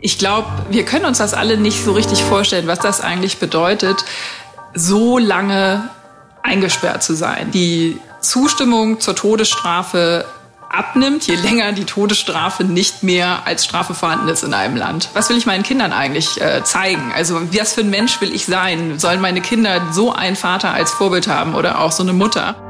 Ich glaube, wir können uns das alle nicht so richtig vorstellen, was das eigentlich bedeutet, so lange eingesperrt zu sein. Die Zustimmung zur Todesstrafe abnimmt, je länger die Todesstrafe nicht mehr als Strafe vorhanden ist in einem Land. Was will ich meinen Kindern eigentlich äh, zeigen? Also was für ein Mensch will ich sein? Sollen meine Kinder so einen Vater als Vorbild haben oder auch so eine Mutter?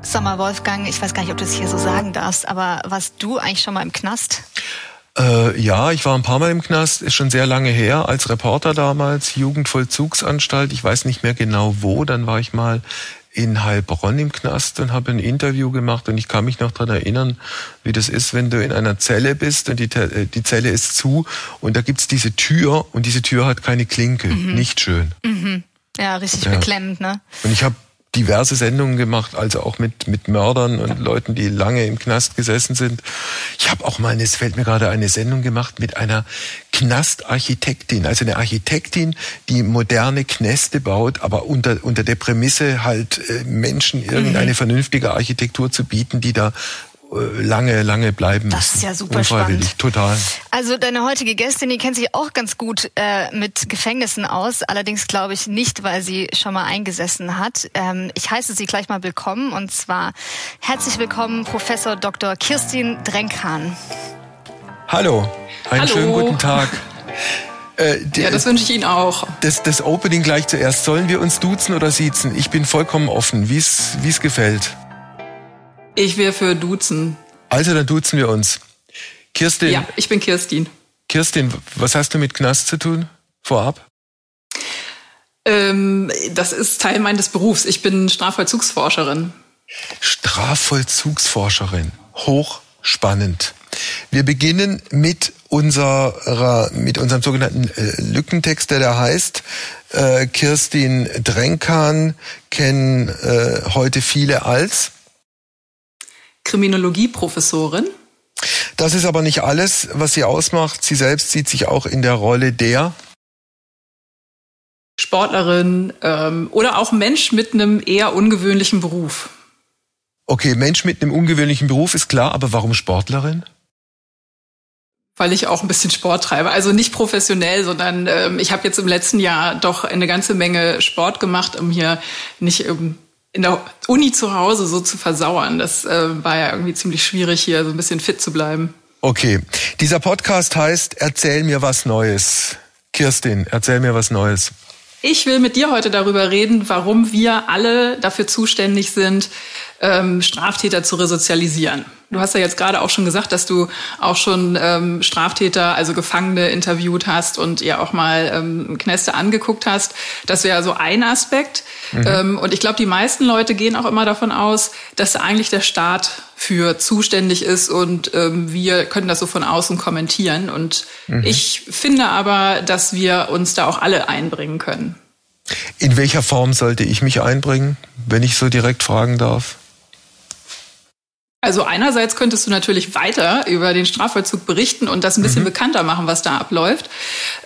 Sag mal, Wolfgang, ich weiß gar nicht, ob du es hier so sagen darfst, aber warst du eigentlich schon mal im Knast? Äh, ja, ich war ein paar Mal im Knast, ist schon sehr lange her, als Reporter damals, Jugendvollzugsanstalt, ich weiß nicht mehr genau wo, dann war ich mal in Heilbronn im Knast und habe ein Interview gemacht und ich kann mich noch daran erinnern, wie das ist, wenn du in einer Zelle bist und die, äh, die Zelle ist zu und da gibt's diese Tür und diese Tür hat keine Klinke. Mhm. Nicht schön. Mhm. Ja, richtig ja. beklemmend, ne? Und ich habe diverse Sendungen gemacht, also auch mit, mit Mördern und Leuten, die lange im Knast gesessen sind. Ich habe auch mal, eine, es fällt mir gerade eine Sendung gemacht mit einer Knastarchitektin, also eine Architektin, die moderne Knäste baut, aber unter, unter der Prämisse halt äh, Menschen irgendeine mhm. vernünftige Architektur zu bieten, die da lange, lange bleiben Das ist ja super spannend. Total. Also deine heutige Gästin, die kennt sich auch ganz gut äh, mit Gefängnissen aus. Allerdings glaube ich nicht, weil sie schon mal eingesessen hat. Ähm, ich heiße sie gleich mal willkommen und zwar herzlich willkommen Professor Dr. Kirstin Drenkhahn. Hallo, einen Hallo. schönen guten Tag. Äh, ja, das wünsche ich Ihnen auch. Das, das Opening gleich zuerst. Sollen wir uns duzen oder siezen? Ich bin vollkommen offen, wie es gefällt. Ich wäre für duzen. Also, dann duzen wir uns. Kirstin. Ja, ich bin Kirstin. Kirstin, was hast du mit Knast zu tun? Vorab? Ähm, das ist Teil meines Berufs. Ich bin Strafvollzugsforscherin. Strafvollzugsforscherin. Hochspannend. Wir beginnen mit unserer, mit unserem sogenannten äh, Lückentext, der da heißt, äh, Kirstin Drenkan kennen äh, heute viele als Kriminologieprofessorin. Das ist aber nicht alles, was sie ausmacht. Sie selbst sieht sich auch in der Rolle der Sportlerin ähm, oder auch Mensch mit einem eher ungewöhnlichen Beruf. Okay, Mensch mit einem ungewöhnlichen Beruf ist klar, aber warum Sportlerin? Weil ich auch ein bisschen Sport treibe. Also nicht professionell, sondern ähm, ich habe jetzt im letzten Jahr doch eine ganze Menge Sport gemacht, um hier nicht ähm, in der Uni zu Hause so zu versauern. Das äh, war ja irgendwie ziemlich schwierig, hier so ein bisschen fit zu bleiben. Okay. Dieser Podcast heißt Erzähl mir was Neues. Kirstin, erzähl mir was Neues. Ich will mit dir heute darüber reden, warum wir alle dafür zuständig sind, ähm, Straftäter zu resozialisieren. Du hast ja jetzt gerade auch schon gesagt, dass du auch schon ähm, Straftäter, also Gefangene interviewt hast und ihr auch mal ähm, Knäste angeguckt hast. Das wäre so ein Aspekt. Mhm. Ähm, und ich glaube, die meisten Leute gehen auch immer davon aus, dass eigentlich der Staat für zuständig ist und ähm, wir können das so von außen kommentieren. Und mhm. ich finde aber, dass wir uns da auch alle einbringen können. In welcher Form sollte ich mich einbringen, wenn ich so direkt fragen darf? Also einerseits könntest du natürlich weiter über den Strafvollzug berichten und das ein bisschen mhm. bekannter machen, was da abläuft.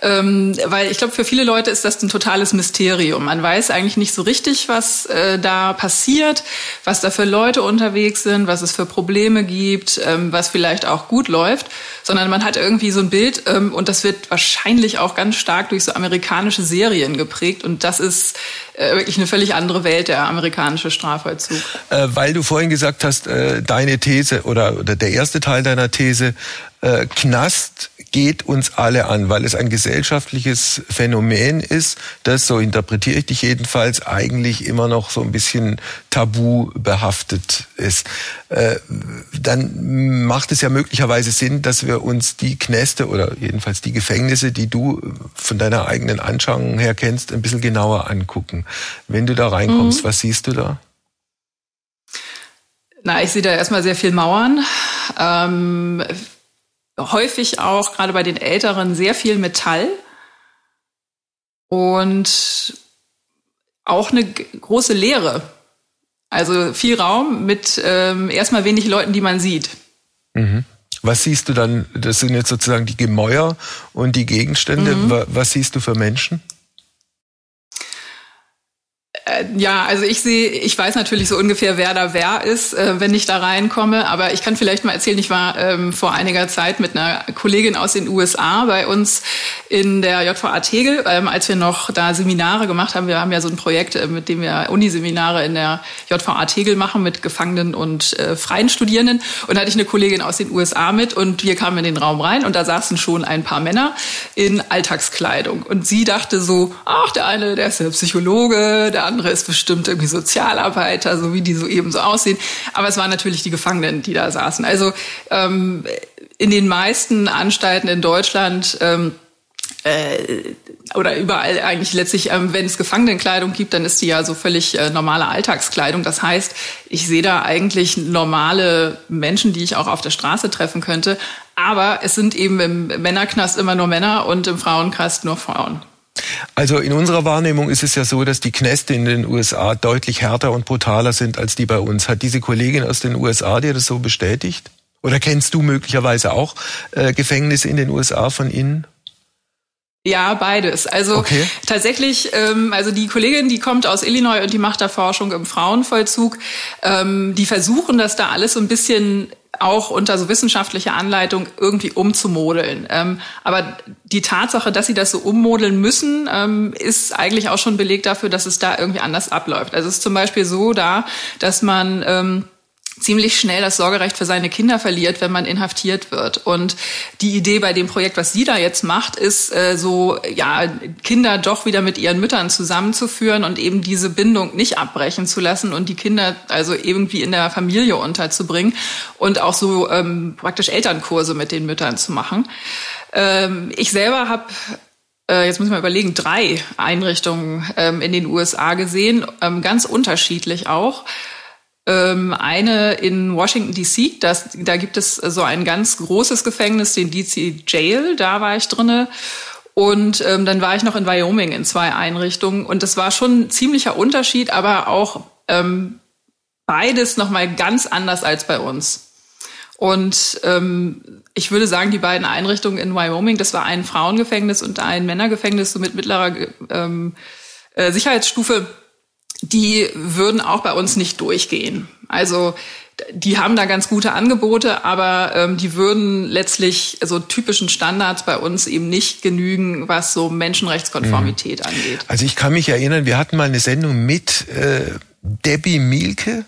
Ähm, weil ich glaube, für viele Leute ist das ein totales Mysterium. Man weiß eigentlich nicht so richtig, was äh, da passiert, was da für Leute unterwegs sind, was es für Probleme gibt, ähm, was vielleicht auch gut läuft, sondern man hat irgendwie so ein Bild ähm, und das wird wahrscheinlich auch ganz stark durch so amerikanische Serien geprägt und das ist äh, wirklich eine völlig andere Welt, der amerikanische Strafvollzug. Äh, weil du vorhin gesagt hast, äh, deine These oder, oder der erste Teil deiner These, äh, Knast geht uns alle an, weil es ein gesellschaftliches Phänomen ist, das, so interpretiere ich dich jedenfalls, eigentlich immer noch so ein bisschen tabu behaftet ist. Äh, dann macht es ja möglicherweise Sinn, dass wir uns die Knäste oder jedenfalls die Gefängnisse, die du von deiner eigenen Anschauung her kennst, ein bisschen genauer angucken. Wenn du da reinkommst, mhm. was siehst du da? Na, ich sehe da erstmal sehr viel Mauern. Ähm, häufig auch, gerade bei den Älteren, sehr viel Metall. und auch eine große Leere. Also viel Raum mit ähm, erstmal wenig Leuten, die man sieht. Mhm. Was siehst du dann? Das sind jetzt sozusagen die Gemäuer und die Gegenstände. Mhm. Was siehst du für Menschen? Äh, ja, also ich sehe, ich weiß natürlich so ungefähr, wer da wer ist, äh, wenn ich da reinkomme. Aber ich kann vielleicht mal erzählen, ich war ähm, vor einiger Zeit mit einer Kollegin aus den USA bei uns in der JVA Tegel, ähm, als wir noch da Seminare gemacht haben. Wir haben ja so ein Projekt, äh, mit dem wir Uniseminare in der JVA Tegel machen mit Gefangenen und äh, freien Studierenden. Und da hatte ich eine Kollegin aus den USA mit und wir kamen in den Raum rein und da saßen schon ein paar Männer in Alltagskleidung. Und sie dachte so, ach, der eine, der ist ja Psychologe, der andere ist bestimmt irgendwie Sozialarbeiter, so wie die so eben so aussehen. Aber es waren natürlich die Gefangenen, die da saßen. Also ähm, in den meisten Anstalten in Deutschland ähm, äh, oder überall eigentlich letztlich, ähm, wenn es Gefangenenkleidung gibt, dann ist die ja so völlig äh, normale Alltagskleidung. Das heißt, ich sehe da eigentlich normale Menschen, die ich auch auf der Straße treffen könnte. Aber es sind eben im Männerknast immer nur Männer und im Frauenknast nur Frauen. Also in unserer Wahrnehmung ist es ja so, dass die Knäste in den USA deutlich härter und brutaler sind als die bei uns. Hat diese Kollegin aus den USA dir das so bestätigt? Oder kennst du möglicherweise auch äh, Gefängnisse in den USA von innen? Ja, beides. Also okay. tatsächlich, ähm, also die Kollegin, die kommt aus Illinois und die macht da Forschung im Frauenvollzug. Ähm, die versuchen das da alles so ein bisschen auch unter so wissenschaftlicher Anleitung irgendwie umzumodeln. Ähm, aber die Tatsache, dass sie das so ummodeln müssen, ähm, ist eigentlich auch schon Beleg dafür, dass es da irgendwie anders abläuft. Also es ist zum Beispiel so da, dass man ähm, ziemlich schnell das Sorgerecht für seine Kinder verliert, wenn man inhaftiert wird. Und die Idee bei dem Projekt, was sie da jetzt macht, ist äh, so, ja, Kinder doch wieder mit ihren Müttern zusammenzuführen und eben diese Bindung nicht abbrechen zu lassen und die Kinder also irgendwie in der Familie unterzubringen und auch so ähm, praktisch Elternkurse mit den Müttern zu machen. Ähm, ich selber habe äh, jetzt muss ich mal überlegen, drei Einrichtungen ähm, in den USA gesehen, ähm, ganz unterschiedlich auch. Ähm, eine in Washington DC, das, da gibt es so ein ganz großes Gefängnis, den DC Jail, da war ich drinne. Und ähm, dann war ich noch in Wyoming in zwei Einrichtungen. Und das war schon ein ziemlicher Unterschied, aber auch ähm, beides nochmal ganz anders als bei uns. Und ähm, ich würde sagen, die beiden Einrichtungen in Wyoming, das war ein Frauengefängnis und ein Männergefängnis so mit mittlerer ähm, äh, Sicherheitsstufe die würden auch bei uns nicht durchgehen. Also die haben da ganz gute Angebote, aber ähm, die würden letztlich so typischen Standards bei uns eben nicht genügen, was so Menschenrechtskonformität mhm. angeht. Also ich kann mich erinnern, wir hatten mal eine Sendung mit äh, Debbie Mielke,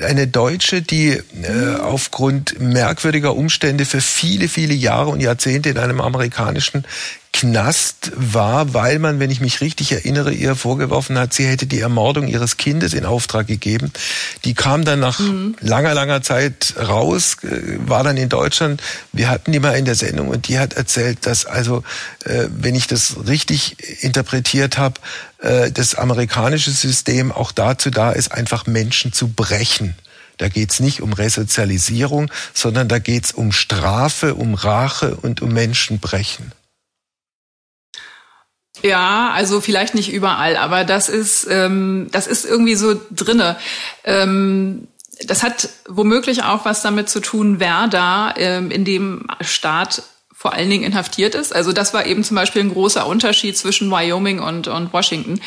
eine Deutsche, die äh, aufgrund merkwürdiger Umstände für viele, viele Jahre und Jahrzehnte in einem amerikanischen Knast war, weil man, wenn ich mich richtig erinnere, ihr vorgeworfen hat, sie hätte die Ermordung ihres Kindes in Auftrag gegeben. Die kam dann nach mhm. langer, langer Zeit raus, äh, war dann in Deutschland. Wir hatten die mal in der Sendung und die hat erzählt, dass also, äh, wenn ich das richtig interpretiert habe, äh, das amerikanische System auch dazu da ist, einfach Menschen zu brechen. Da geht's nicht um Resozialisierung, sondern da geht's um Strafe, um Rache und um Menschenbrechen. Ja, also vielleicht nicht überall, aber das ist, ähm, das ist irgendwie so drinne. Ähm, das hat womöglich auch was damit zu tun, wer da ähm, in dem Staat vor allen Dingen inhaftiert ist. Also das war eben zum Beispiel ein großer Unterschied zwischen Wyoming und, und Washington.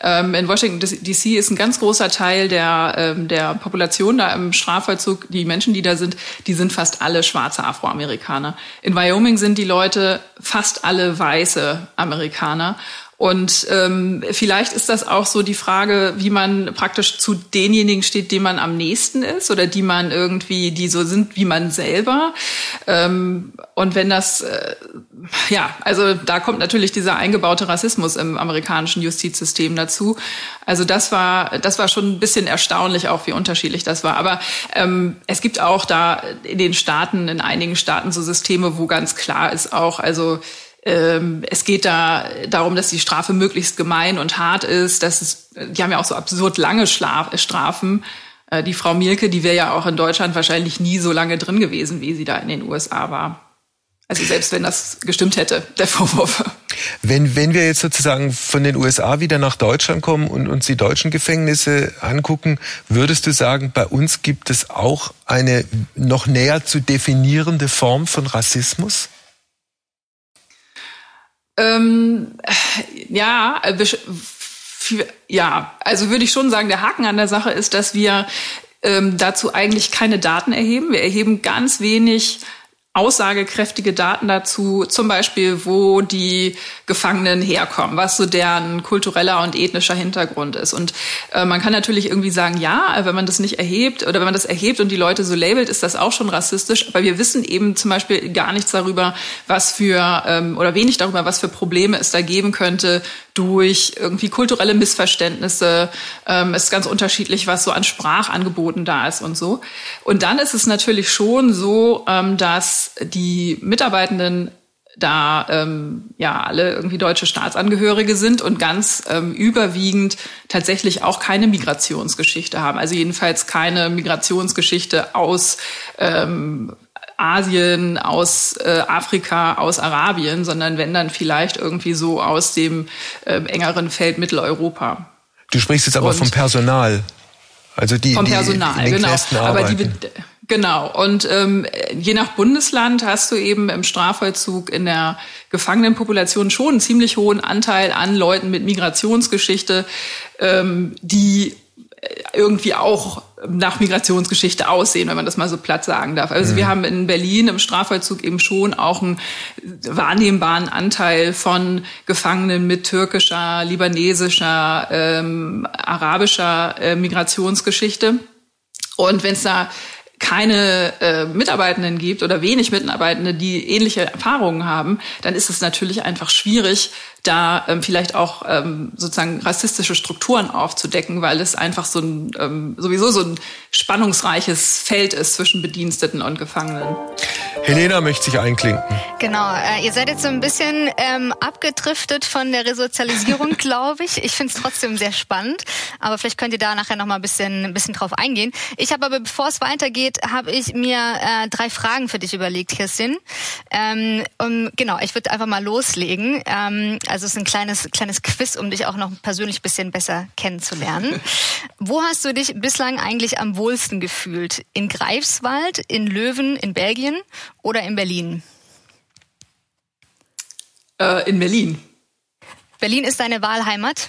Ähm, in Washington DC ist ein ganz großer Teil der, ähm, der Population da im Strafvollzug, die Menschen, die da sind, die sind fast alle schwarze Afroamerikaner. In Wyoming sind die Leute fast alle weiße Amerikaner. Und ähm, vielleicht ist das auch so die Frage, wie man praktisch zu denjenigen steht, dem man am nächsten ist oder die man irgendwie, die so sind wie man selber. Ähm, und wenn das, äh, ja, also da kommt natürlich dieser eingebaute Rassismus im amerikanischen Justizsystem dazu. Also das war, das war schon ein bisschen erstaunlich auch, wie unterschiedlich das war. Aber ähm, es gibt auch da in den Staaten, in einigen Staaten so Systeme, wo ganz klar ist auch, also es geht da darum, dass die Strafe möglichst gemein und hart ist. Dass es, die haben ja auch so absurd lange Strafen. Äh, die Frau Mielke, die wäre ja auch in Deutschland wahrscheinlich nie so lange drin gewesen, wie sie da in den USA war. Also selbst wenn das gestimmt hätte, der Vorwurf. Wenn, wenn wir jetzt sozusagen von den USA wieder nach Deutschland kommen und uns die deutschen Gefängnisse angucken, würdest du sagen, bei uns gibt es auch eine noch näher zu definierende Form von Rassismus? Ähm, ja, äh, ja, also würde ich schon sagen, der Haken an der Sache ist, dass wir ähm, dazu eigentlich keine Daten erheben. Wir erheben ganz wenig aussagekräftige Daten dazu, zum Beispiel, wo die Gefangenen herkommen, was so deren kultureller und ethnischer Hintergrund ist. Und äh, man kann natürlich irgendwie sagen, ja, wenn man das nicht erhebt oder wenn man das erhebt und die Leute so labelt, ist das auch schon rassistisch. Aber wir wissen eben zum Beispiel gar nichts darüber, was für ähm, oder wenig darüber, was für Probleme es da geben könnte durch irgendwie kulturelle Missverständnisse. Ähm, ist ganz unterschiedlich, was so an Sprachangeboten da ist und so. Und dann ist es natürlich schon so, ähm, dass die Mitarbeitenden da ähm, ja alle irgendwie deutsche Staatsangehörige sind und ganz ähm, überwiegend tatsächlich auch keine Migrationsgeschichte haben. Also jedenfalls keine Migrationsgeschichte aus ähm, Asien, aus äh, Afrika, aus Arabien, sondern wenn dann vielleicht irgendwie so aus dem äh, engeren Feld Mitteleuropa. Du sprichst jetzt aber und vom Personal. Also die, vom Personal, die genau. Aber die, genau. Und ähm, je nach Bundesland hast du eben im Strafvollzug in der Gefangenenpopulation schon einen ziemlich hohen Anteil an Leuten mit Migrationsgeschichte, ähm, die irgendwie auch nach Migrationsgeschichte aussehen, wenn man das mal so platt sagen darf. Also mhm. wir haben in Berlin im Strafvollzug eben schon auch einen wahrnehmbaren Anteil von Gefangenen mit türkischer, libanesischer, ähm, arabischer äh, Migrationsgeschichte. Und wenn es da keine äh, Mitarbeitenden gibt oder wenig Mitarbeitende, die ähnliche Erfahrungen haben, dann ist es natürlich einfach schwierig, da ähm, vielleicht auch ähm, sozusagen rassistische Strukturen aufzudecken, weil es einfach so ein ähm, sowieso so ein spannungsreiches Feld ist zwischen Bediensteten und Gefangenen. Helena möchte sich einklinken. Genau, äh, ihr seid jetzt so ein bisschen ähm, abgedriftet von der Resozialisierung, glaube ich. Ich finde es trotzdem sehr spannend, aber vielleicht könnt ihr da nachher noch mal ein bisschen, ein bisschen drauf eingehen. Ich habe aber, bevor es weitergeht, habe ich mir äh, drei Fragen für dich überlegt, Kirstin. Ähm, um, genau, ich würde einfach mal loslegen. Ähm, also es ist ein kleines, kleines Quiz, um dich auch noch persönlich ein bisschen besser kennenzulernen. Wo hast du dich bislang eigentlich am wohlsten gefühlt? In Greifswald, in Löwen, in Belgien oder in Berlin? Äh, in Berlin. Berlin ist deine Wahlheimat?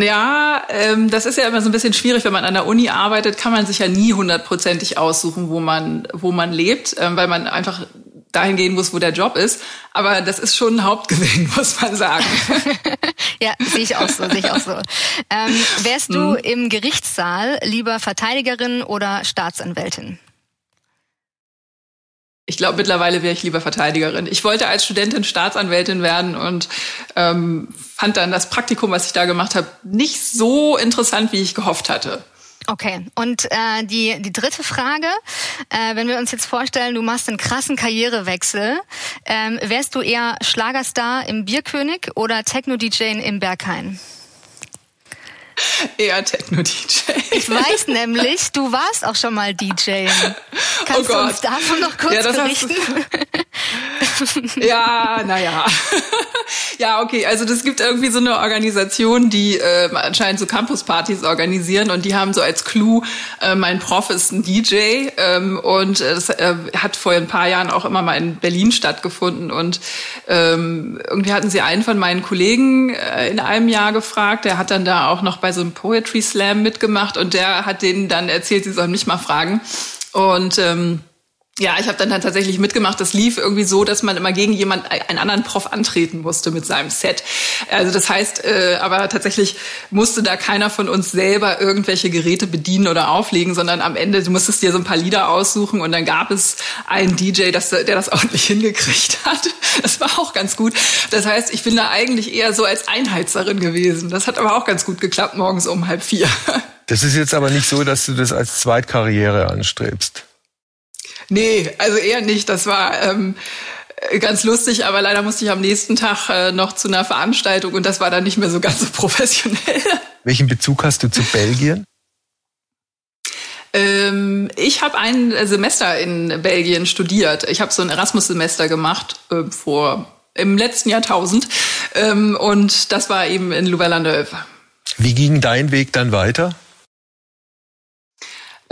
Ja, ähm, das ist ja immer so ein bisschen schwierig, wenn man an der Uni arbeitet, kann man sich ja nie hundertprozentig aussuchen, wo man, wo man lebt, ähm, weil man einfach dahin gehen muss, wo der Job ist. Aber das ist schon ein Hauptgewinn, muss man sagen. ja, sehe ich auch so, sehe ich auch so. Ähm, wärst du hm. im Gerichtssaal lieber Verteidigerin oder Staatsanwältin? Ich glaube, mittlerweile wäre ich lieber Verteidigerin. Ich wollte als Studentin Staatsanwältin werden und ähm, fand dann das Praktikum, was ich da gemacht habe, nicht so interessant, wie ich gehofft hatte. Okay, und äh, die, die dritte Frage, äh, wenn wir uns jetzt vorstellen, du machst einen krassen Karrierewechsel, ähm, wärst du eher Schlagerstar im Bierkönig oder Techno-DJ im Berghain? Eher Techno-DJ. Ich weiß nämlich, du warst auch schon mal DJ. Kannst oh du uns davon noch kurz ja, berichten? ja, naja. ja, okay. Also das gibt irgendwie so eine Organisation, die äh, anscheinend so Campuspartys organisieren und die haben so als Clou, äh, mein Prof ist ein DJ ähm, und äh, das äh, hat vor ein paar Jahren auch immer mal in Berlin stattgefunden und ähm, irgendwie hatten sie einen von meinen Kollegen äh, in einem Jahr gefragt, der hat dann da auch noch bei so einem Poetry Slam mitgemacht und der hat denen dann erzählt, sie sollen mich mal fragen und ähm, ja, ich habe dann, dann tatsächlich mitgemacht. Das lief irgendwie so, dass man immer gegen jemand, einen anderen Prof antreten musste mit seinem Set. Also das heißt, äh, aber tatsächlich musste da keiner von uns selber irgendwelche Geräte bedienen oder auflegen, sondern am Ende, du musstest dir so ein paar Lieder aussuchen und dann gab es einen DJ, das, der das ordentlich hingekriegt hat. Das war auch ganz gut. Das heißt, ich bin da eigentlich eher so als Einheitserin gewesen. Das hat aber auch ganz gut geklappt, morgens um halb vier. Das ist jetzt aber nicht so, dass du das als Zweitkarriere anstrebst. Nee, also eher nicht. Das war ähm, ganz lustig, aber leider musste ich am nächsten Tag äh, noch zu einer Veranstaltung und das war dann nicht mehr so ganz so professionell. Welchen Bezug hast du zu Belgien? Ähm, ich habe ein Semester in Belgien studiert. Ich habe so ein Erasmus-Semester gemacht äh, vor im letzten Jahrtausend. Ähm, und das war eben in Louvain-la-Neuve. Wie ging dein Weg dann weiter?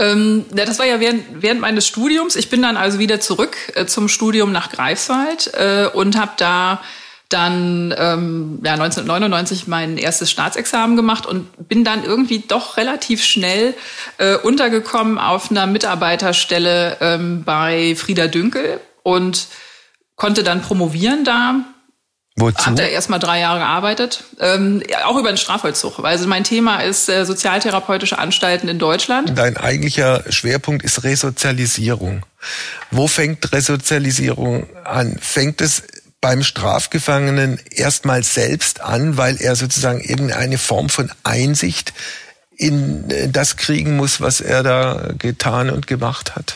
Ähm, ja, das war ja während, während meines Studiums. Ich bin dann also wieder zurück äh, zum Studium nach Greifswald äh, und habe da dann ähm, ja, 1999 mein erstes Staatsexamen gemacht und bin dann irgendwie doch relativ schnell äh, untergekommen auf einer Mitarbeiterstelle ähm, bei Frieda Dünkel und konnte dann promovieren da. Wozu? Hat er erstmal drei Jahre gearbeitet, ähm, auch über den Strafvollzug. Also mein Thema ist äh, sozialtherapeutische Anstalten in Deutschland. Dein eigentlicher Schwerpunkt ist Resozialisierung. Wo fängt Resozialisierung an? Fängt es beim Strafgefangenen erstmal selbst an, weil er sozusagen irgendeine Form von Einsicht in äh, das kriegen muss, was er da getan und gemacht hat?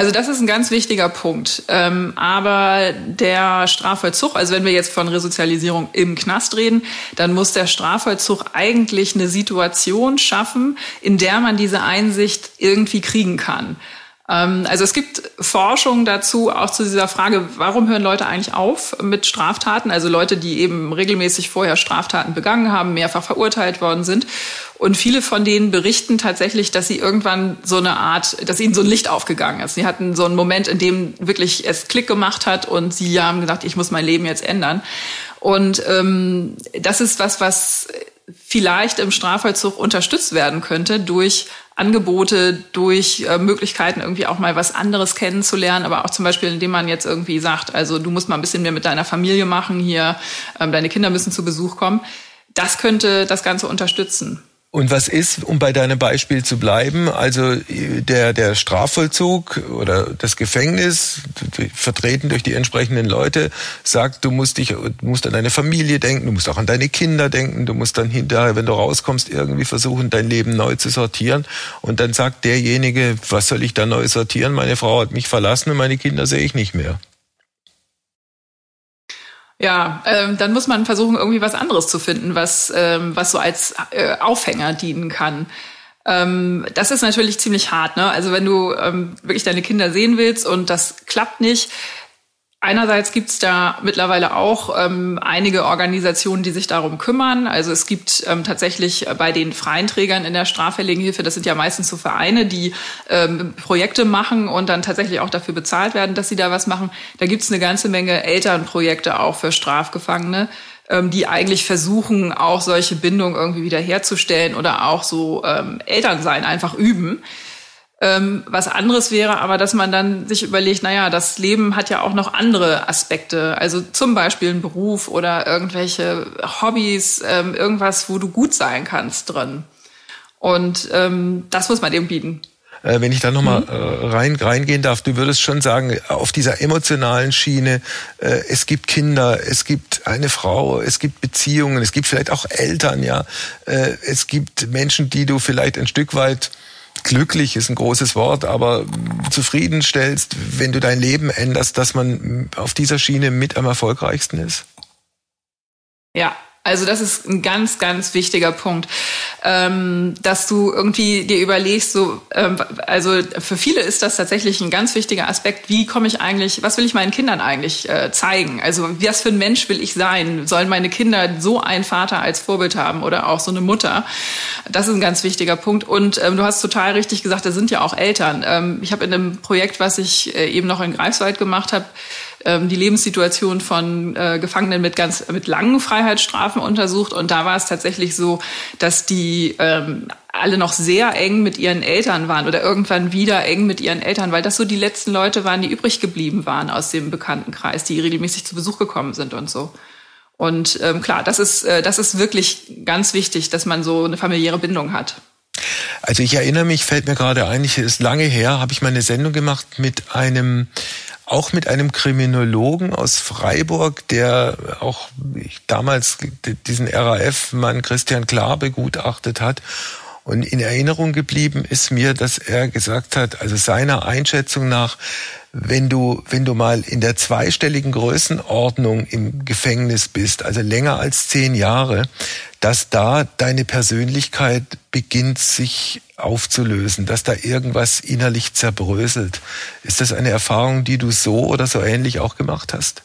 Also das ist ein ganz wichtiger Punkt. Ähm, aber der Strafvollzug, also wenn wir jetzt von Resozialisierung im Knast reden, dann muss der Strafvollzug eigentlich eine Situation schaffen, in der man diese Einsicht irgendwie kriegen kann. Ähm, also es gibt Forschung dazu, auch zu dieser Frage, warum hören Leute eigentlich auf mit Straftaten? Also Leute, die eben regelmäßig vorher Straftaten begangen haben, mehrfach verurteilt worden sind. Und viele von denen berichten tatsächlich, dass sie irgendwann so eine Art, dass ihnen so ein Licht aufgegangen ist. Sie hatten so einen Moment, in dem wirklich es Klick gemacht hat und sie haben gesagt, ich muss mein Leben jetzt ändern. Und ähm, das ist was, was vielleicht im Strafvollzug unterstützt werden könnte durch Angebote, durch äh, Möglichkeiten irgendwie auch mal was anderes kennenzulernen, aber auch zum Beispiel, indem man jetzt irgendwie sagt, also du musst mal ein bisschen mehr mit deiner Familie machen hier, ähm, deine Kinder müssen zu Besuch kommen. Das könnte das Ganze unterstützen. Und was ist, um bei deinem Beispiel zu bleiben, also der, der Strafvollzug oder das Gefängnis, vertreten durch die entsprechenden Leute, sagt, du musst dich, du musst an deine Familie denken, du musst auch an deine Kinder denken, du musst dann hinterher, wenn du rauskommst, irgendwie versuchen, dein Leben neu zu sortieren. Und dann sagt derjenige, was soll ich da neu sortieren? Meine Frau hat mich verlassen und meine Kinder sehe ich nicht mehr. Ja, ähm, dann muss man versuchen, irgendwie was anderes zu finden, was, ähm, was so als äh, Aufhänger dienen kann. Ähm, das ist natürlich ziemlich hart, ne? Also wenn du ähm, wirklich deine Kinder sehen willst und das klappt nicht, Einerseits gibt es da mittlerweile auch ähm, einige Organisationen, die sich darum kümmern. Also es gibt ähm, tatsächlich bei den freien Trägern in der straffälligen Hilfe, das sind ja meistens so Vereine, die ähm, Projekte machen und dann tatsächlich auch dafür bezahlt werden, dass sie da was machen. Da gibt es eine ganze Menge Elternprojekte auch für Strafgefangene, ähm, die eigentlich versuchen, auch solche Bindungen irgendwie wieder herzustellen oder auch so ähm, Elternsein einfach üben. Ähm, was anderes wäre aber, dass man dann sich überlegt, naja, das Leben hat ja auch noch andere Aspekte. Also zum Beispiel ein Beruf oder irgendwelche Hobbys, ähm, irgendwas, wo du gut sein kannst drin. Und ähm, das muss man eben bieten. Äh, wenn ich da nochmal mhm. äh, rein, reingehen darf, du würdest schon sagen, auf dieser emotionalen Schiene, äh, es gibt Kinder, es gibt eine Frau, es gibt Beziehungen, es gibt vielleicht auch Eltern, ja. Äh, es gibt Menschen, die du vielleicht ein Stück weit glücklich ist ein großes Wort, aber zufriedenstellst, wenn du dein Leben änderst, dass man auf dieser Schiene mit am erfolgreichsten ist? Ja, also das ist ein ganz, ganz wichtiger Punkt, ähm, dass du irgendwie dir überlegst, so, ähm, also für viele ist das tatsächlich ein ganz wichtiger Aspekt. Wie komme ich eigentlich, was will ich meinen Kindern eigentlich äh, zeigen? Also was für ein Mensch will ich sein? Sollen meine Kinder so einen Vater als Vorbild haben oder auch so eine Mutter? Das ist ein ganz wichtiger Punkt. Und ähm, du hast total richtig gesagt, da sind ja auch Eltern. Ähm, ich habe in einem Projekt, was ich äh, eben noch in Greifswald gemacht habe, ähm, die Lebenssituation von äh, Gefangenen mit ganz mit langen Freiheitsstrafen untersucht und da war es tatsächlich so, dass die ähm, alle noch sehr eng mit ihren Eltern waren oder irgendwann wieder eng mit ihren Eltern, weil das so die letzten Leute waren, die übrig geblieben waren aus dem Bekanntenkreis, die regelmäßig zu Besuch gekommen sind und so. Und ähm, klar, das ist, äh, das ist wirklich ganz wichtig, dass man so eine familiäre Bindung hat. Also ich erinnere mich, fällt mir gerade ein, ich ist lange her, habe ich mal eine Sendung gemacht mit einem auch mit einem Kriminologen aus Freiburg, der auch damals diesen RAF-Mann Christian Klar begutachtet hat. Und in Erinnerung geblieben ist mir, dass er gesagt hat, also seiner Einschätzung nach, wenn du, wenn du mal in der zweistelligen Größenordnung im Gefängnis bist, also länger als zehn Jahre, dass da deine Persönlichkeit beginnt sich aufzulösen, dass da irgendwas innerlich zerbröselt. Ist das eine Erfahrung, die du so oder so ähnlich auch gemacht hast?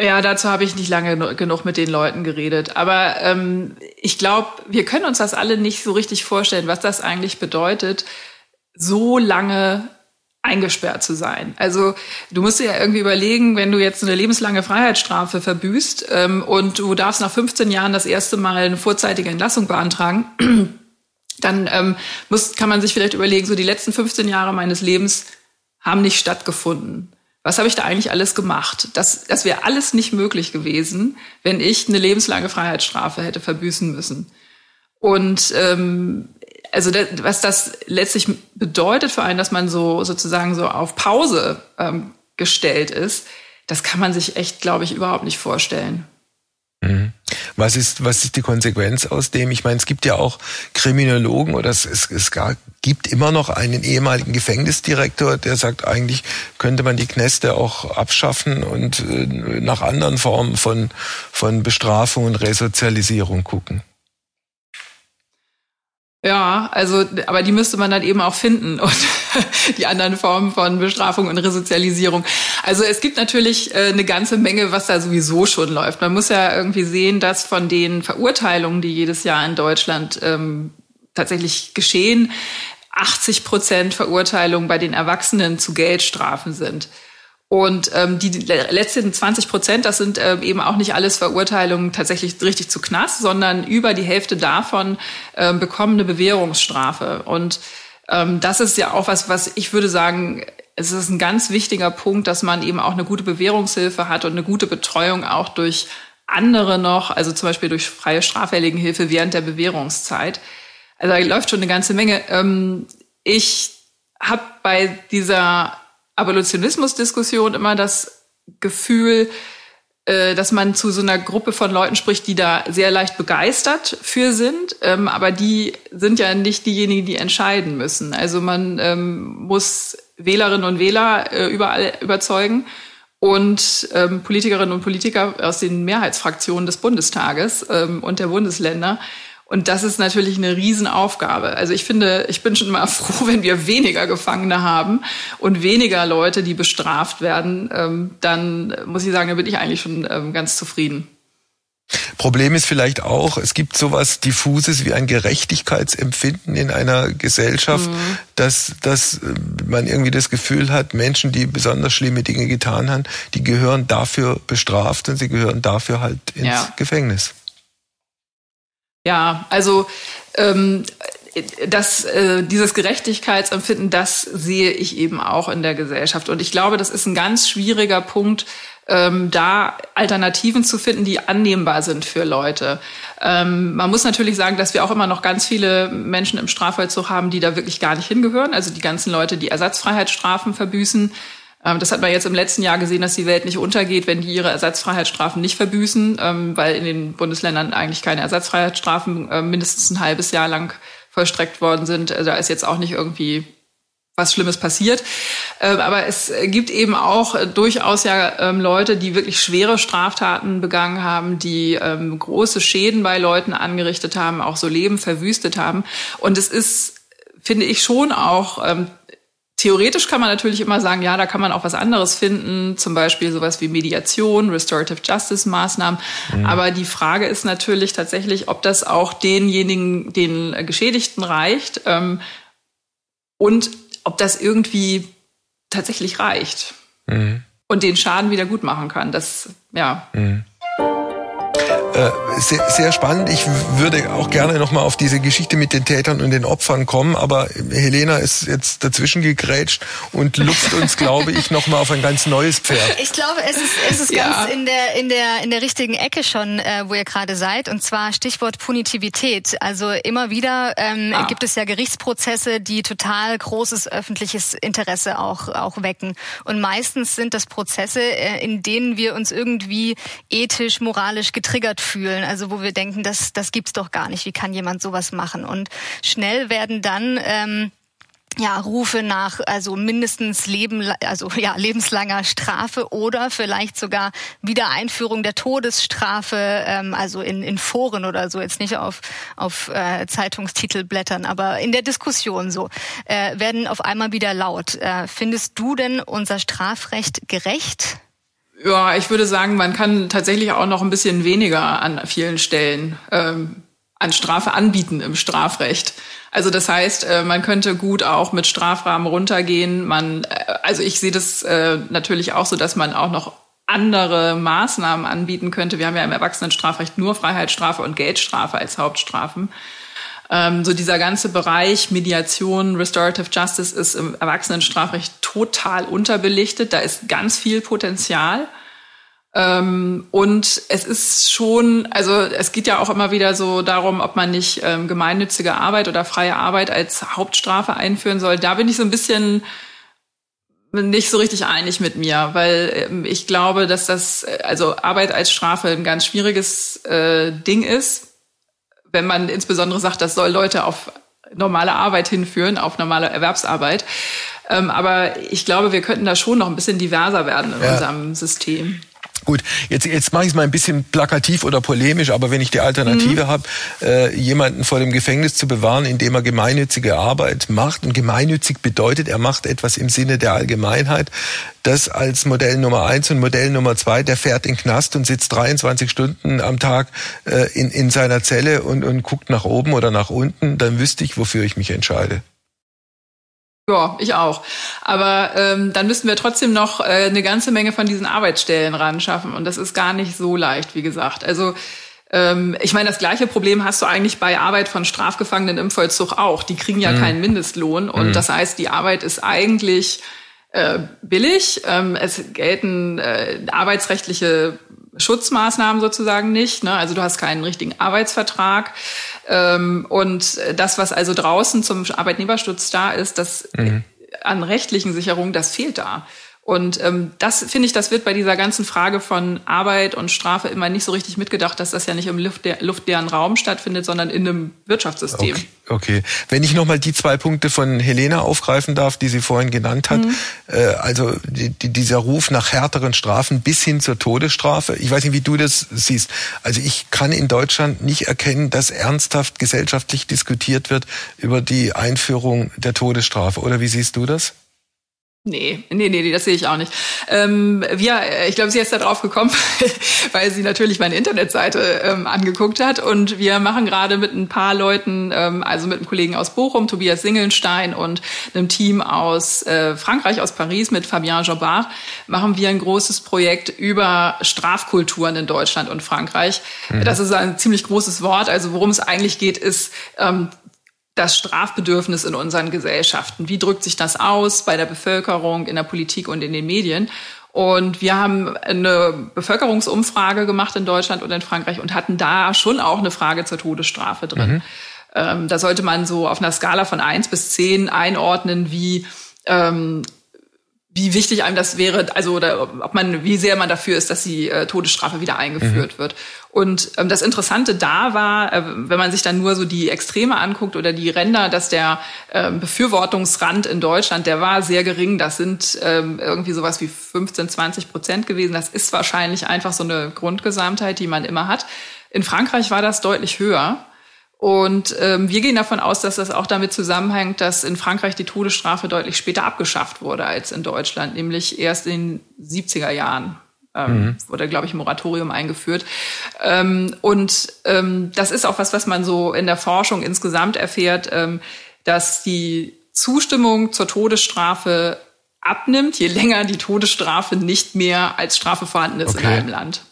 Ja, dazu habe ich nicht lange genug mit den Leuten geredet. Aber ähm, ich glaube, wir können uns das alle nicht so richtig vorstellen, was das eigentlich bedeutet, so lange eingesperrt zu sein. Also du musst dir ja irgendwie überlegen, wenn du jetzt eine lebenslange Freiheitsstrafe verbüßt ähm, und du darfst nach 15 Jahren das erste Mal eine vorzeitige Entlassung beantragen, dann ähm, muss, kann man sich vielleicht überlegen, so die letzten 15 Jahre meines Lebens haben nicht stattgefunden. Was habe ich da eigentlich alles gemacht? Das, das wäre alles nicht möglich gewesen, wenn ich eine lebenslange Freiheitsstrafe hätte verbüßen müssen. Und ähm, also das, was das letztlich bedeutet für einen, dass man so sozusagen so auf Pause ähm, gestellt ist, das kann man sich echt, glaube ich, überhaupt nicht vorstellen. Mhm. Was ist, was ist die Konsequenz aus dem? Ich meine, es gibt ja auch Kriminologen oder es, es, es gibt immer noch einen ehemaligen Gefängnisdirektor, der sagt, eigentlich könnte man die Knäste auch abschaffen und äh, nach anderen Formen von, von Bestrafung und Resozialisierung gucken. Ja, also, aber die müsste man dann eben auch finden und die anderen Formen von Bestrafung und Resozialisierung. Also es gibt natürlich äh, eine ganze Menge, was da sowieso schon läuft. Man muss ja irgendwie sehen, dass von den Verurteilungen, die jedes Jahr in Deutschland ähm, tatsächlich geschehen, 80 Prozent Verurteilungen bei den Erwachsenen zu Geldstrafen sind. Und ähm, die letzten 20 Prozent, das sind ähm, eben auch nicht alles Verurteilungen tatsächlich richtig zu Knast, sondern über die Hälfte davon ähm, bekommen eine Bewährungsstrafe. Und ähm, das ist ja auch was, was ich würde sagen, es ist ein ganz wichtiger Punkt, dass man eben auch eine gute Bewährungshilfe hat und eine gute Betreuung auch durch andere noch, also zum Beispiel durch freie Straffälligenhilfe während der Bewährungszeit. Also da läuft schon eine ganze Menge. Ähm, ich habe bei dieser Abolitionismus-Diskussion immer das Gefühl, äh, dass man zu so einer Gruppe von Leuten spricht, die da sehr leicht begeistert für sind, ähm, aber die sind ja nicht diejenigen, die entscheiden müssen. Also man ähm, muss Wählerinnen und Wähler äh, überall überzeugen und ähm, Politikerinnen und Politiker aus den Mehrheitsfraktionen des Bundestages und der Bundesländer und das ist natürlich eine Riesenaufgabe. Also ich finde, ich bin schon mal froh, wenn wir weniger Gefangene haben und weniger Leute, die bestraft werden. Ähm, dann muss ich sagen, da bin ich eigentlich schon ähm, ganz zufrieden. Problem ist vielleicht auch, es gibt sowas diffuses wie ein Gerechtigkeitsempfinden in einer Gesellschaft, mhm. dass, dass äh, man irgendwie das Gefühl hat, Menschen, die besonders schlimme Dinge getan haben, die gehören dafür bestraft und sie gehören dafür halt ins ja. Gefängnis. Ja, also ähm, das, äh, dieses Gerechtigkeitsempfinden, das sehe ich eben auch in der Gesellschaft. Und ich glaube, das ist ein ganz schwieriger Punkt, ähm, da Alternativen zu finden, die annehmbar sind für Leute. Ähm, man muss natürlich sagen, dass wir auch immer noch ganz viele Menschen im Strafvollzug haben, die da wirklich gar nicht hingehören. Also die ganzen Leute, die Ersatzfreiheitsstrafen verbüßen, das hat man jetzt im letzten Jahr gesehen, dass die Welt nicht untergeht, wenn die ihre Ersatzfreiheitsstrafen nicht verbüßen, ähm, weil in den Bundesländern eigentlich keine Ersatzfreiheitsstrafen ähm, mindestens ein halbes Jahr lang vollstreckt worden sind. Also da ist jetzt auch nicht irgendwie was Schlimmes passiert. Aber es gibt eben auch durchaus ja Leute, die wirklich schwere Straftaten begangen haben, die große Schäden bei Leuten angerichtet haben, auch so Leben verwüstet haben. Und es ist, finde ich, schon auch Theoretisch kann man natürlich immer sagen, ja, da kann man auch was anderes finden, zum Beispiel sowas wie Mediation, Restorative Justice Maßnahmen. Mhm. Aber die Frage ist natürlich tatsächlich, ob das auch denjenigen, den Geschädigten reicht ähm, und ob das irgendwie tatsächlich reicht mhm. und den Schaden wieder gut machen kann. Das, ja. Mhm. Äh, sehr, sehr spannend. Ich würde auch gerne nochmal auf diese Geschichte mit den Tätern und den Opfern kommen, aber Helena ist jetzt dazwischen gegrätscht und lupft uns, glaube ich, nochmal auf ein ganz neues Pferd. Ich glaube, es ist, es ist ja. ganz in der, in, der, in der richtigen Ecke schon, äh, wo ihr gerade seid, und zwar Stichwort Punitivität. Also immer wieder ähm, ah. gibt es ja Gerichtsprozesse, die total großes öffentliches Interesse auch, auch wecken. Und meistens sind das Prozesse, äh, in denen wir uns irgendwie ethisch, moralisch getriggert fühlen, also wo wir denken, das, das gibt's doch gar nicht. Wie kann jemand sowas machen? Und schnell werden dann ähm, ja, Rufe nach also mindestens Leben, also ja, lebenslanger Strafe oder vielleicht sogar Wiedereinführung der Todesstrafe, ähm, also in, in Foren oder so, jetzt nicht auf, auf äh, Zeitungstitelblättern, aber in der Diskussion so, äh, werden auf einmal wieder laut. Äh, findest du denn unser Strafrecht gerecht? Ja, ich würde sagen, man kann tatsächlich auch noch ein bisschen weniger an vielen Stellen ähm, an Strafe anbieten im Strafrecht. Also das heißt, äh, man könnte gut auch mit Strafrahmen runtergehen. Man, äh, also ich sehe das äh, natürlich auch so, dass man auch noch andere Maßnahmen anbieten könnte. Wir haben ja im Erwachsenenstrafrecht nur Freiheitsstrafe und Geldstrafe als Hauptstrafen. Ähm, so dieser ganze Bereich Mediation, Restorative Justice ist im Erwachsenenstrafrecht total unterbelichtet. Da ist ganz viel Potenzial. Ähm, und es ist schon, also es geht ja auch immer wieder so darum, ob man nicht ähm, gemeinnützige Arbeit oder freie Arbeit als Hauptstrafe einführen soll. Da bin ich so ein bisschen nicht so richtig einig mit mir, weil ähm, ich glaube, dass das, also Arbeit als Strafe ein ganz schwieriges äh, Ding ist, wenn man insbesondere sagt, das soll Leute auf normale Arbeit hinführen, auf normale Erwerbsarbeit. Ähm, aber ich glaube, wir könnten da schon noch ein bisschen diverser werden in ja. unserem System. Gut, jetzt, jetzt mache ich es mal ein bisschen plakativ oder polemisch, aber wenn ich die Alternative mhm. habe, äh, jemanden vor dem Gefängnis zu bewahren, indem er gemeinnützige Arbeit macht, und gemeinnützig bedeutet, er macht etwas im Sinne der Allgemeinheit, das als Modell Nummer eins und Modell Nummer zwei, der fährt in den Knast und sitzt 23 Stunden am Tag äh, in, in seiner Zelle und, und guckt nach oben oder nach unten, dann wüsste ich, wofür ich mich entscheide. Ja, ich auch. Aber ähm, dann müssten wir trotzdem noch äh, eine ganze Menge von diesen Arbeitsstellen ran schaffen. Und das ist gar nicht so leicht, wie gesagt. Also ähm, ich meine, das gleiche Problem hast du eigentlich bei Arbeit von Strafgefangenen im Vollzug auch. Die kriegen ja mhm. keinen Mindestlohn. Und mhm. das heißt, die Arbeit ist eigentlich äh, billig. Ähm, es gelten äh, arbeitsrechtliche Schutzmaßnahmen sozusagen nicht. Ne? Also du hast keinen richtigen Arbeitsvertrag. Ähm, und das, was also draußen zum Arbeitnehmerschutz da ist, das mhm. an rechtlichen Sicherungen, das fehlt da. Und ähm, das finde ich, das wird bei dieser ganzen Frage von Arbeit und Strafe immer nicht so richtig mitgedacht, dass das ja nicht im luftleeren Raum stattfindet, sondern in einem Wirtschaftssystem. Okay, okay. wenn ich nochmal die zwei Punkte von Helena aufgreifen darf, die sie vorhin genannt hat, mhm. äh, also die, die, dieser Ruf nach härteren Strafen bis hin zur Todesstrafe. Ich weiß nicht, wie du das siehst. Also ich kann in Deutschland nicht erkennen, dass ernsthaft gesellschaftlich diskutiert wird über die Einführung der Todesstrafe. Oder wie siehst du das? Nee, nee, nee, das sehe ich auch nicht. Ähm, wir, ich glaube, sie ist da drauf gekommen, weil sie natürlich meine Internetseite ähm, angeguckt hat. Und wir machen gerade mit ein paar Leuten, ähm, also mit einem Kollegen aus Bochum, Tobias Singelstein und einem Team aus äh, Frankreich, aus Paris mit Fabien Jobard, machen wir ein großes Projekt über Strafkulturen in Deutschland und Frankreich. Mhm. Das ist ein ziemlich großes Wort. Also worum es eigentlich geht, ist ähm, das Strafbedürfnis in unseren Gesellschaften. Wie drückt sich das aus bei der Bevölkerung, in der Politik und in den Medien? Und wir haben eine Bevölkerungsumfrage gemacht in Deutschland und in Frankreich und hatten da schon auch eine Frage zur Todesstrafe drin. Mhm. Ähm, da sollte man so auf einer Skala von eins bis zehn einordnen, wie ähm, wie wichtig einem das wäre, also oder ob man, wie sehr man dafür ist, dass die äh, Todesstrafe wieder eingeführt mhm. wird. Und ähm, das Interessante da war, äh, wenn man sich dann nur so die Extreme anguckt oder die Ränder, dass der äh, Befürwortungsrand in Deutschland, der war sehr gering. Das sind ähm, irgendwie sowas wie 15, 20 Prozent gewesen. Das ist wahrscheinlich einfach so eine Grundgesamtheit, die man immer hat. In Frankreich war das deutlich höher. Und ähm, wir gehen davon aus, dass das auch damit zusammenhängt, dass in Frankreich die Todesstrafe deutlich später abgeschafft wurde als in Deutschland, nämlich erst in den 70er Jahren. Ähm, mhm. wurde, glaube ich, Moratorium eingeführt. Ähm, und ähm, das ist auch was, was man so in der Forschung insgesamt erfährt, ähm, dass die Zustimmung zur Todesstrafe abnimmt, je länger die Todesstrafe nicht mehr als Strafe vorhanden ist okay. in einem Land.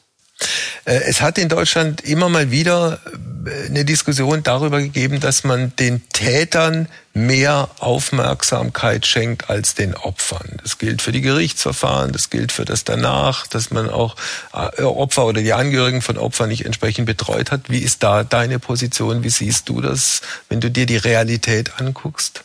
Äh, es hat in Deutschland immer mal wieder äh, eine Diskussion darüber gegeben, dass man den Tätern mehr Aufmerksamkeit schenkt als den Opfern. Das gilt für die Gerichtsverfahren, das gilt für das danach, dass man auch äh, Opfer oder die Angehörigen von Opfern nicht entsprechend betreut hat. Wie ist da deine Position? Wie siehst du das, wenn du dir die Realität anguckst?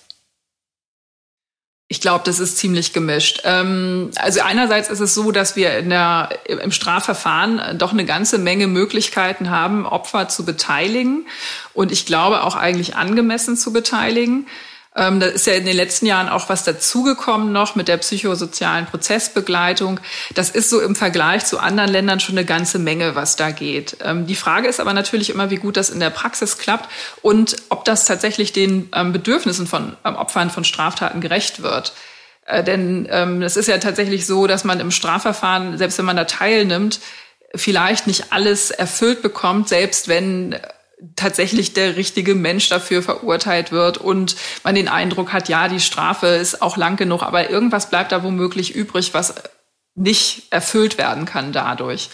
Ich glaube, das ist ziemlich gemischt. Ähm, also einerseits ist es so, dass wir in der, im Strafverfahren doch eine ganze Menge Möglichkeiten haben, Opfer zu beteiligen und ich glaube auch eigentlich angemessen zu beteiligen. Ähm, da ist ja in den letzten Jahren auch was dazugekommen noch mit der psychosozialen Prozessbegleitung. Das ist so im Vergleich zu anderen Ländern schon eine ganze Menge, was da geht. Ähm, die Frage ist aber natürlich immer, wie gut das in der Praxis klappt und ob das tatsächlich den ähm, Bedürfnissen von ähm, Opfern von Straftaten gerecht wird. Äh, denn ähm, es ist ja tatsächlich so, dass man im Strafverfahren, selbst wenn man da teilnimmt, vielleicht nicht alles erfüllt bekommt, selbst wenn tatsächlich der richtige Mensch dafür verurteilt wird und man den Eindruck hat, ja, die Strafe ist auch lang genug, aber irgendwas bleibt da womöglich übrig, was nicht erfüllt werden kann dadurch.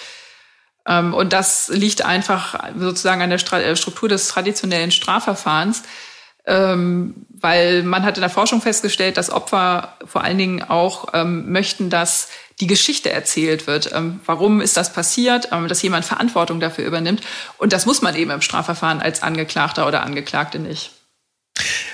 Ähm, und das liegt einfach sozusagen an der äh, Struktur des traditionellen Strafverfahrens, ähm, weil man hat in der Forschung festgestellt, dass Opfer vor allen Dingen auch ähm, möchten, dass die Geschichte erzählt wird. Ähm, warum ist das passiert? Ähm, dass jemand Verantwortung dafür übernimmt. Und das muss man eben im Strafverfahren als Angeklagter oder Angeklagte nicht.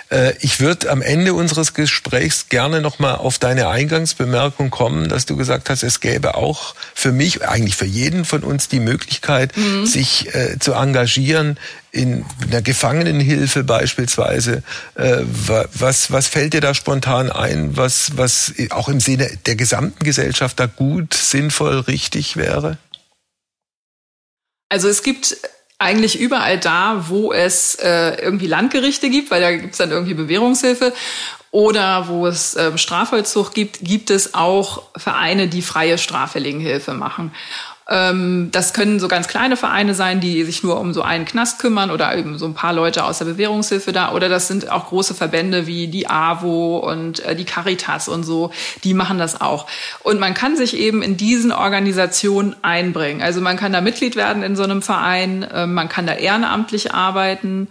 Äh, ich würde am Ende unseres Gesprächs gerne nochmal auf deine Eingangsbemerkung kommen, dass du gesagt hast, es gäbe auch für mich, eigentlich für jeden von uns die Möglichkeit, mhm. sich äh, zu engagieren in einer Gefangenenhilfe beispielsweise. Äh, was, was fällt dir da spontan ein, was, was auch im Sinne der gesamten Gesellschaft da gut, sinnvoll, richtig wäre? Also es gibt eigentlich überall da, wo es äh, irgendwie Landgerichte gibt, weil da gibt es dann irgendwie Bewährungshilfe oder wo es äh, Strafvollzug gibt, gibt es auch Vereine, die freie Straffälligenhilfe machen. Ähm, das können so ganz kleine Vereine sein, die sich nur um so einen Knast kümmern oder eben so ein paar Leute aus der Bewährungshilfe da. Oder das sind auch große Verbände wie die AWO und äh, die Caritas und so. Die machen das auch. Und man kann sich eben in diesen Organisationen einbringen. Also man kann da Mitglied werden in so einem Verein. Äh, man kann da ehrenamtlich arbeiten.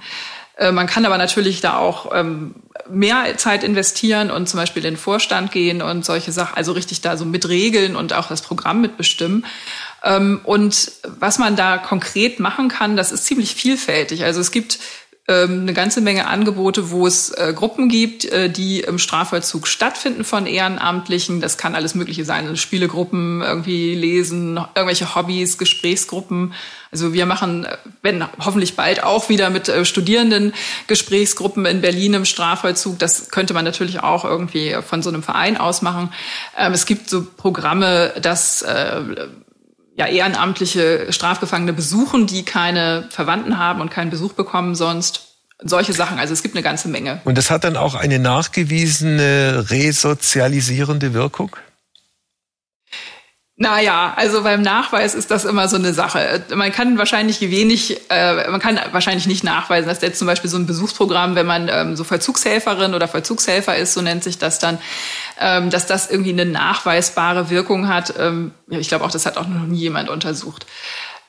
Äh, man kann aber natürlich da auch ähm, mehr Zeit investieren und zum Beispiel in den Vorstand gehen und solche Sachen, also richtig da so mitregeln und auch das Programm mitbestimmen. Ähm, und was man da konkret machen kann, das ist ziemlich vielfältig. Also es gibt ähm, eine ganze Menge Angebote, wo es äh, Gruppen gibt, äh, die im Strafvollzug stattfinden von Ehrenamtlichen. Das kann alles Mögliche sein, also Spielegruppen, irgendwie lesen, irgendwelche Hobbys, Gesprächsgruppen. Also wir machen, äh, wenn hoffentlich bald auch wieder mit Studierenden Gesprächsgruppen in Berlin im Strafvollzug. Das könnte man natürlich auch irgendwie von so einem Verein aus machen. Ähm, es gibt so Programme, dass ja, ehrenamtliche Strafgefangene besuchen, die keine Verwandten haben und keinen Besuch bekommen sonst. Solche Sachen. Also es gibt eine ganze Menge. Und das hat dann auch eine nachgewiesene resozialisierende Wirkung? Naja, also beim Nachweis ist das immer so eine Sache. Man kann wahrscheinlich wenig, äh, man kann wahrscheinlich nicht nachweisen, dass jetzt zum Beispiel so ein Besuchsprogramm, wenn man ähm, so Vollzugshelferin oder Vollzugshelfer ist, so nennt sich das dann, ähm, dass das irgendwie eine nachweisbare Wirkung hat. Ähm, ich glaube auch, das hat auch noch nie jemand untersucht.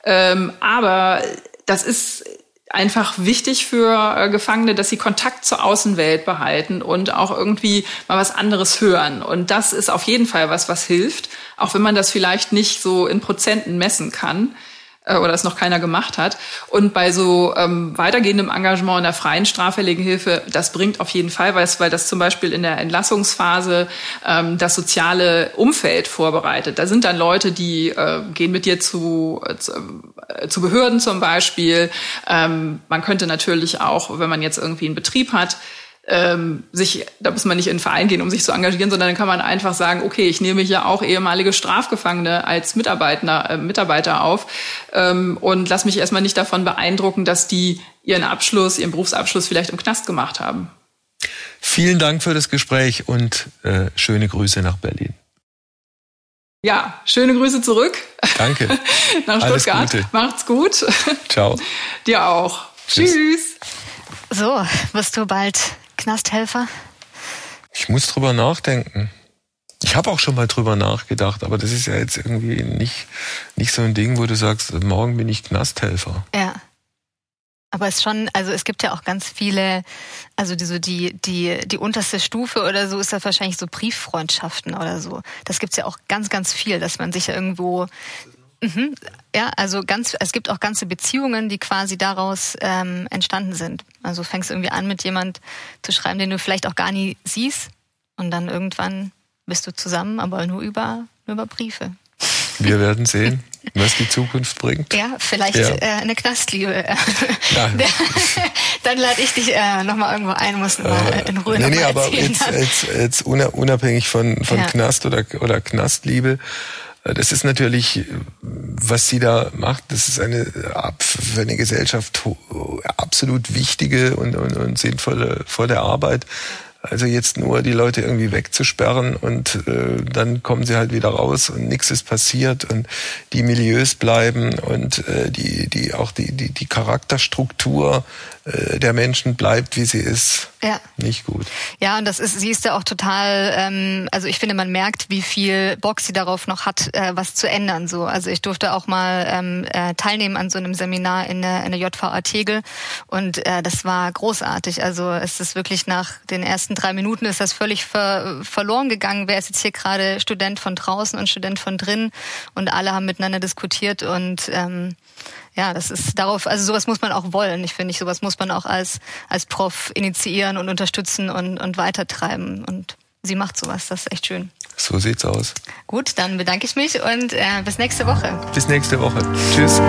Ähm, aber das ist einfach wichtig für äh, Gefangene, dass sie Kontakt zur Außenwelt behalten und auch irgendwie mal was anderes hören. Und das ist auf jeden Fall was, was hilft, auch wenn man das vielleicht nicht so in Prozenten messen kann äh, oder es noch keiner gemacht hat. Und bei so ähm, weitergehendem Engagement in der freien straffälligen Hilfe, das bringt auf jeden Fall was, weil das zum Beispiel in der Entlassungsphase ähm, das soziale Umfeld vorbereitet. Da sind dann Leute, die äh, gehen mit dir zu, äh, zu, äh, zu Behörden zum Beispiel. Ähm, man könnte natürlich auch, wenn man jetzt irgendwie einen Betrieb hat, ähm, sich, da muss man nicht in einen Verein gehen, um sich zu engagieren, sondern dann kann man einfach sagen, okay, ich nehme hier auch ehemalige Strafgefangene als Mitarbeiter, äh, Mitarbeiter auf ähm, und lass mich erstmal nicht davon beeindrucken, dass die ihren Abschluss, ihren Berufsabschluss vielleicht im Knast gemacht haben. Vielen Dank für das Gespräch und äh, schöne Grüße nach Berlin. Ja, schöne Grüße zurück. Danke. nach Stuttgart. Macht's gut. Ciao. Dir auch. Tschüss. Tschüss. So, wirst du bald Knasthelfer? Ich muss drüber nachdenken. Ich habe auch schon mal drüber nachgedacht, aber das ist ja jetzt irgendwie nicht, nicht so ein Ding, wo du sagst, morgen bin ich Knasthelfer. Ja. Aber es schon, also es gibt ja auch ganz viele, also die, so die, die, die unterste Stufe oder so ist das wahrscheinlich so Brieffreundschaften oder so. Das gibt's ja auch ganz, ganz viel, dass man sich irgendwo Mhm. Ja, also ganz, es gibt auch ganze Beziehungen, die quasi daraus ähm, entstanden sind. Also fängst irgendwie an, mit jemand zu schreiben, den du vielleicht auch gar nie siehst, und dann irgendwann bist du zusammen, aber nur über, nur über Briefe. Wir werden sehen was die Zukunft bringt. Ja, vielleicht ja. Äh, eine Knastliebe. Ja. Dann lade ich dich äh, nochmal irgendwo ein, muss mal äh, in Ruhe Nee, nee, aber jetzt, jetzt, jetzt, unabhängig von, von ja. Knast oder, oder Knastliebe, äh, das ist natürlich, was sie da macht, das ist eine für eine Gesellschaft absolut wichtige und, und, und sinnvolle volle Arbeit. Also jetzt nur die Leute irgendwie wegzusperren und äh, dann kommen sie halt wieder raus und nichts ist passiert und die Milieus bleiben und äh, die, die auch die, die, die Charakterstruktur äh, der Menschen bleibt, wie sie ist. Ja. Nicht gut. Ja, und das ist, sie ist ja auch total, ähm, also ich finde, man merkt, wie viel Bock sie darauf noch hat, äh, was zu ändern. So, also ich durfte auch mal ähm, äh, teilnehmen an so einem Seminar in der, in der JVA Tegel und äh, das war großartig. Also es ist wirklich nach den ersten drei Minuten ist das völlig ver verloren gegangen. Wer ist jetzt hier gerade Student von draußen und Student von drin? Und alle haben miteinander diskutiert und ähm, ja, das ist darauf, also sowas muss man auch wollen. Ich finde, sowas muss man auch als, als Prof initiieren und unterstützen und, und weitertreiben. Und sie macht sowas, das ist echt schön. So sieht's aus. Gut, dann bedanke ich mich und äh, bis nächste Woche. Bis nächste Woche. Tschüss.